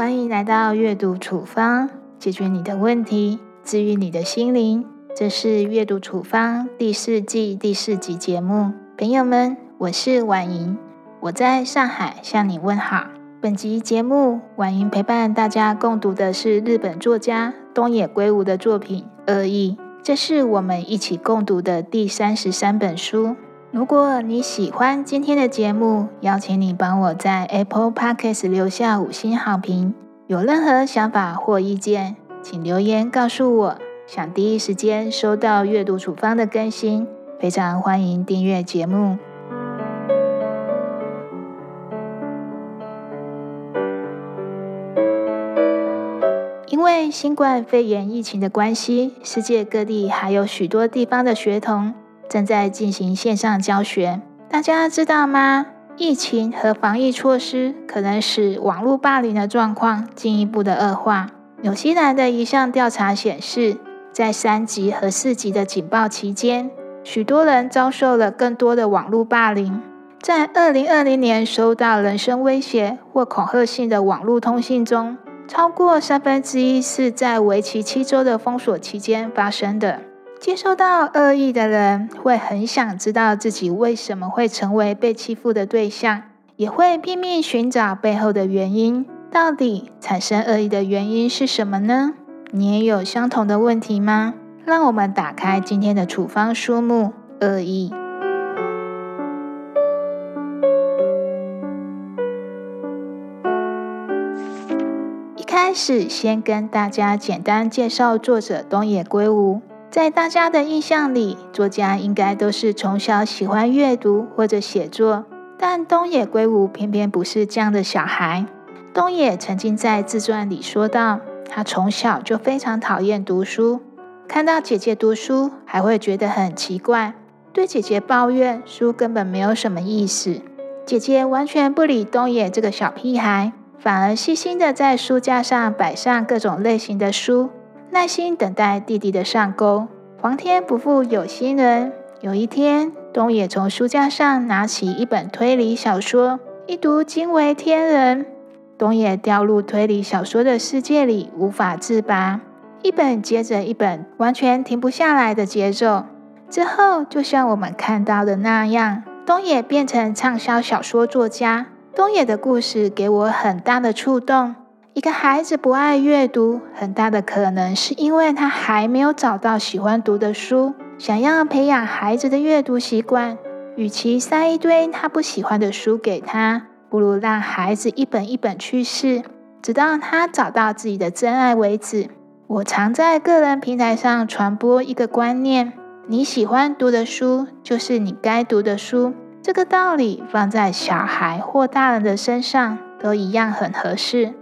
欢迎来到阅读处方，解决你的问题，治愈你的心灵。这是阅读处方第四季第四集节目。朋友们，我是婉莹，我在上海向你问好。本集节目，婉莹陪伴大家共读的是日本作家东野圭吾的作品《恶意》，这是我们一起共读的第三十三本书。如果你喜欢今天的节目，邀请你帮我在 Apple Podcast 留下五星好评。有任何想法或意见，请留言告诉我。想第一时间收到阅读处方的更新，非常欢迎订阅节目。因为新冠肺炎疫情的关系，世界各地还有许多地方的学童。正在进行线上教学，大家知道吗？疫情和防疫措施可能使网络霸凌的状况进一步的恶化。纽西兰的一项调查显示，在三级和四级的警报期间，许多人遭受了更多的网络霸凌。在二零二零年收到人身威胁或恐吓性的网络通信中，超过三分之一是在为期七周的封锁期间发生的。接收到恶意的人会很想知道自己为什么会成为被欺负的对象，也会拼命寻找背后的原因。到底产生恶意的原因是什么呢？你也有相同的问题吗？让我们打开今天的处方书目——恶意。一开始，先跟大家简单介绍作者东野圭吾。在大家的印象里，作家应该都是从小喜欢阅读或者写作，但东野圭吾偏偏不是这样的小孩。东野曾经在自传里说到，他从小就非常讨厌读书，看到姐姐读书还会觉得很奇怪，对姐姐抱怨书根本没有什么意思。姐姐完全不理东野这个小屁孩，反而细心的在书架上摆上各种类型的书。耐心等待弟弟的上钩。皇天不负有心人，有一天，东野从书架上拿起一本推理小说，一读惊为天人。东野掉入推理小说的世界里，无法自拔，一本接着一本，完全停不下来的节奏。之后，就像我们看到的那样，东野变成畅销小说作家。东野的故事给我很大的触动。一个孩子不爱阅读，很大的可能是因为他还没有找到喜欢读的书。想要培养孩子的阅读习惯，与其塞一堆他不喜欢的书给他，不如让孩子一本一本去试，直到他找到自己的真爱为止。我常在个人平台上传播一个观念：你喜欢读的书，就是你该读的书。这个道理放在小孩或大人的身上都一样很合适。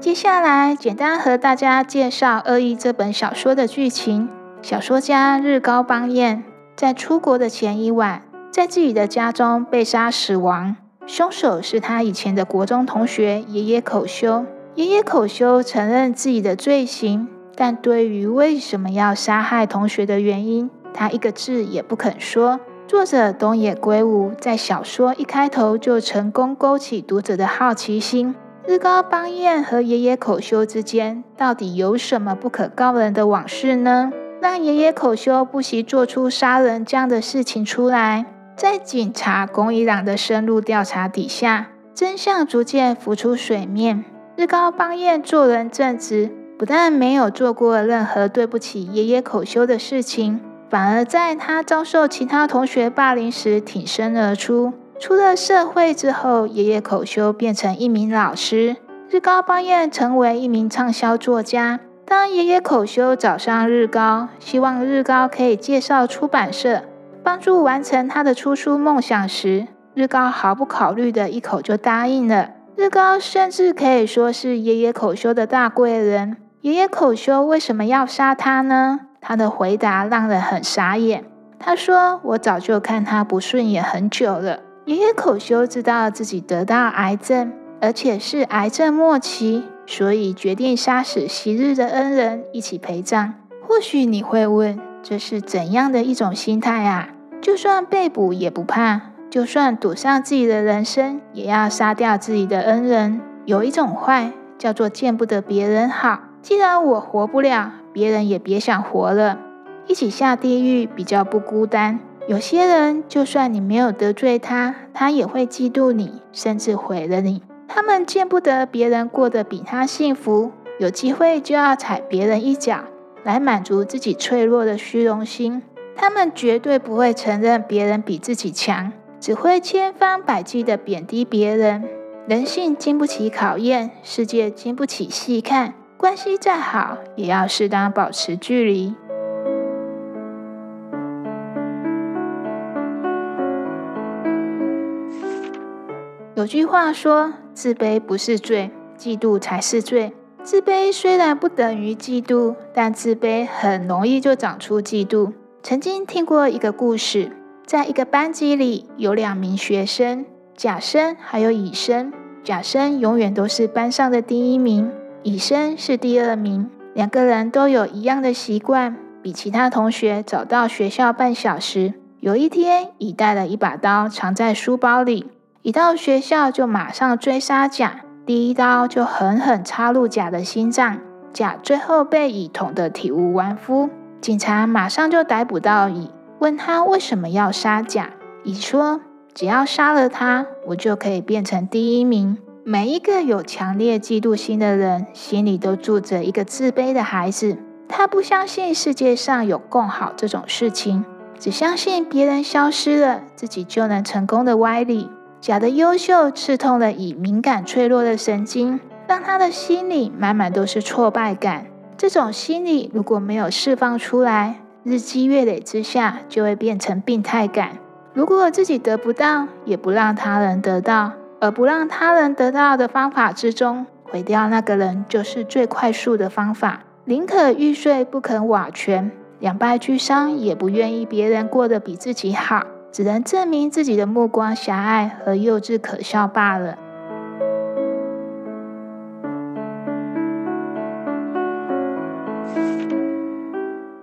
接下来，简单和大家介绍《恶意》这本小说的剧情。小说家日高邦彦在出国的前一晚，在自己的家中被杀死亡。凶手是他以前的国中同学爷爷口修。爷爷口修承认自己的罪行，但对于为什么要杀害同学的原因，他一个字也不肯说。作者东野圭吾在小说一开头就成功勾起读者的好奇心。日高邦彦和爷爷口修之间到底有什么不可告人的往事呢？让爷爷口修不惜做出杀人这样的事情出来？在警察宫一朗的深入调查底下，真相逐渐浮出水面。日高邦彦做人正直，不但没有做过任何对不起爷爷口修的事情，反而在他遭受其他同学霸凌时挺身而出。出了社会之后，爷爷口修变成一名老师，日高邦彦成为一名畅销作家。当爷爷口修找上日高，希望日高可以介绍出版社，帮助完成他的出书梦想时，日高毫不考虑的一口就答应了。日高甚至可以说是爷爷口修的大贵人。爷爷口修为什么要杀他呢？他的回答让人很傻眼。他说：“我早就看他不顺眼很久了。”爷爷口修知道自己得到癌症，而且是癌症末期，所以决定杀死昔日的恩人一起陪葬。或许你会问，这是怎样的一种心态啊？就算被捕也不怕，就算赌上自己的人生，也要杀掉自己的恩人。有一种坏，叫做见不得别人好。既然我活不了，别人也别想活了，一起下地狱比较不孤单。有些人，就算你没有得罪他，他也会嫉妒你，甚至毁了你。他们见不得别人过得比他幸福，有机会就要踩别人一脚，来满足自己脆弱的虚荣心。他们绝对不会承认别人比自己强，只会千方百计地贬低别人。人性经不起考验，世界经不起细看，关系再好，也要适当保持距离。有句话说：“自卑不是罪，嫉妒才是罪。”自卑虽然不等于嫉妒，但自卑很容易就长出嫉妒。曾经听过一个故事，在一个班级里有两名学生，甲生还有乙生。甲生永远都是班上的第一名，乙生是第二名。两个人都有一样的习惯，比其他同学早到学校半小时。有一天，乙带了一把刀藏在书包里。一到学校就马上追杀甲，第一刀就狠狠插入甲的心脏，甲最后被乙捅得体无完肤。警察马上就逮捕到乙，问他为什么要杀甲。乙说：“只要杀了他，我就可以变成第一名。”每一个有强烈嫉妒心的人，心里都住着一个自卑的孩子，他不相信世界上有更好这种事情，只相信别人消失了，自己就能成功的歪理。甲的优秀刺痛了乙敏感脆弱的神经，让他的心里满满都是挫败感。这种心理如果没有释放出来，日积月累之下就会变成病态感。如果自己得不到，也不让他人得到，而不让他人得到的方法之中，毁掉那个人就是最快速的方法。宁可玉碎不肯瓦全，两败俱伤，也不愿意别人过得比自己好。只能证明自己的目光狭隘和幼稚可笑罢了。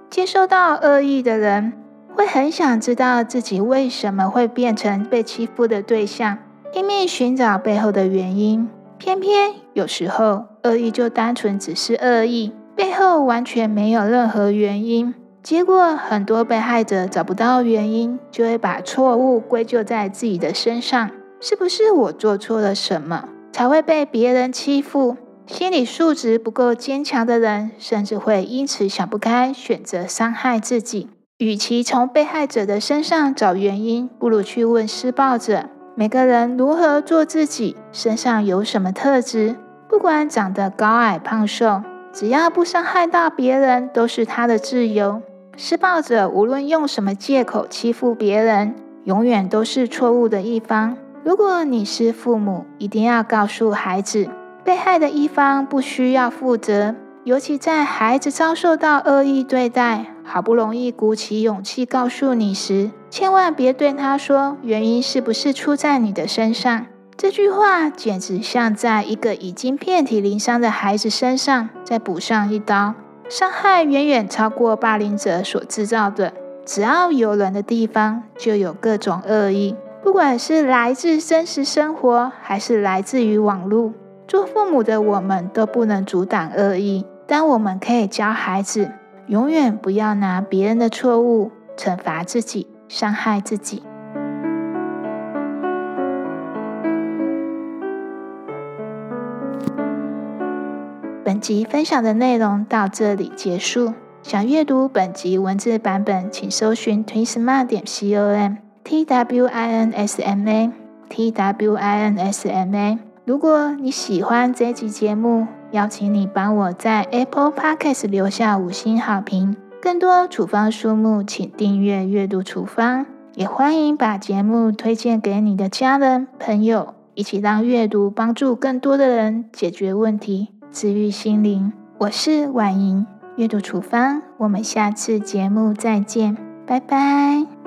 接收到恶意的人，会很想知道自己为什么会变成被欺负的对象，拼命寻找背后的原因。偏偏有时候，恶意就单纯只是恶意，背后完全没有任何原因。结果，很多被害者找不到原因，就会把错误归咎在自己的身上。是不是我做错了什么，才会被别人欺负？心理素质不够坚强的人，甚至会因此想不开，选择伤害自己。与其从被害者的身上找原因，不如去问施暴者：每个人如何做自己，身上有什么特质？不管长得高矮胖瘦，只要不伤害到别人，都是他的自由。施暴者无论用什么借口欺负别人，永远都是错误的一方。如果你是父母，一定要告诉孩子，被害的一方不需要负责。尤其在孩子遭受到恶意对待，好不容易鼓起勇气告诉你时，千万别对他说原因是不是出在你的身上。这句话简直像在一个已经遍体鳞伤的孩子身上再补上一刀。伤害远远超过霸凌者所制造的。只要有人的地方，就有各种恶意，不管是来自真实生活，还是来自于网络。做父母的我们都不能阻挡恶意，但我们可以教孩子，永远不要拿别人的错误惩罚自己，伤害自己。集分享的内容到这里结束。想阅读本集文字版本，请搜寻 twinsma 点 com t w i n s m a t w i n s m a。如果你喜欢这集节目，邀请你帮我在 Apple Podcast 留下五星好评。更多处方书目，请订阅阅读处方。也欢迎把节目推荐给你的家人朋友，一起让阅读帮助更多的人解决问题。治愈心灵，我是婉莹，阅读处方，我们下次节目再见，拜拜。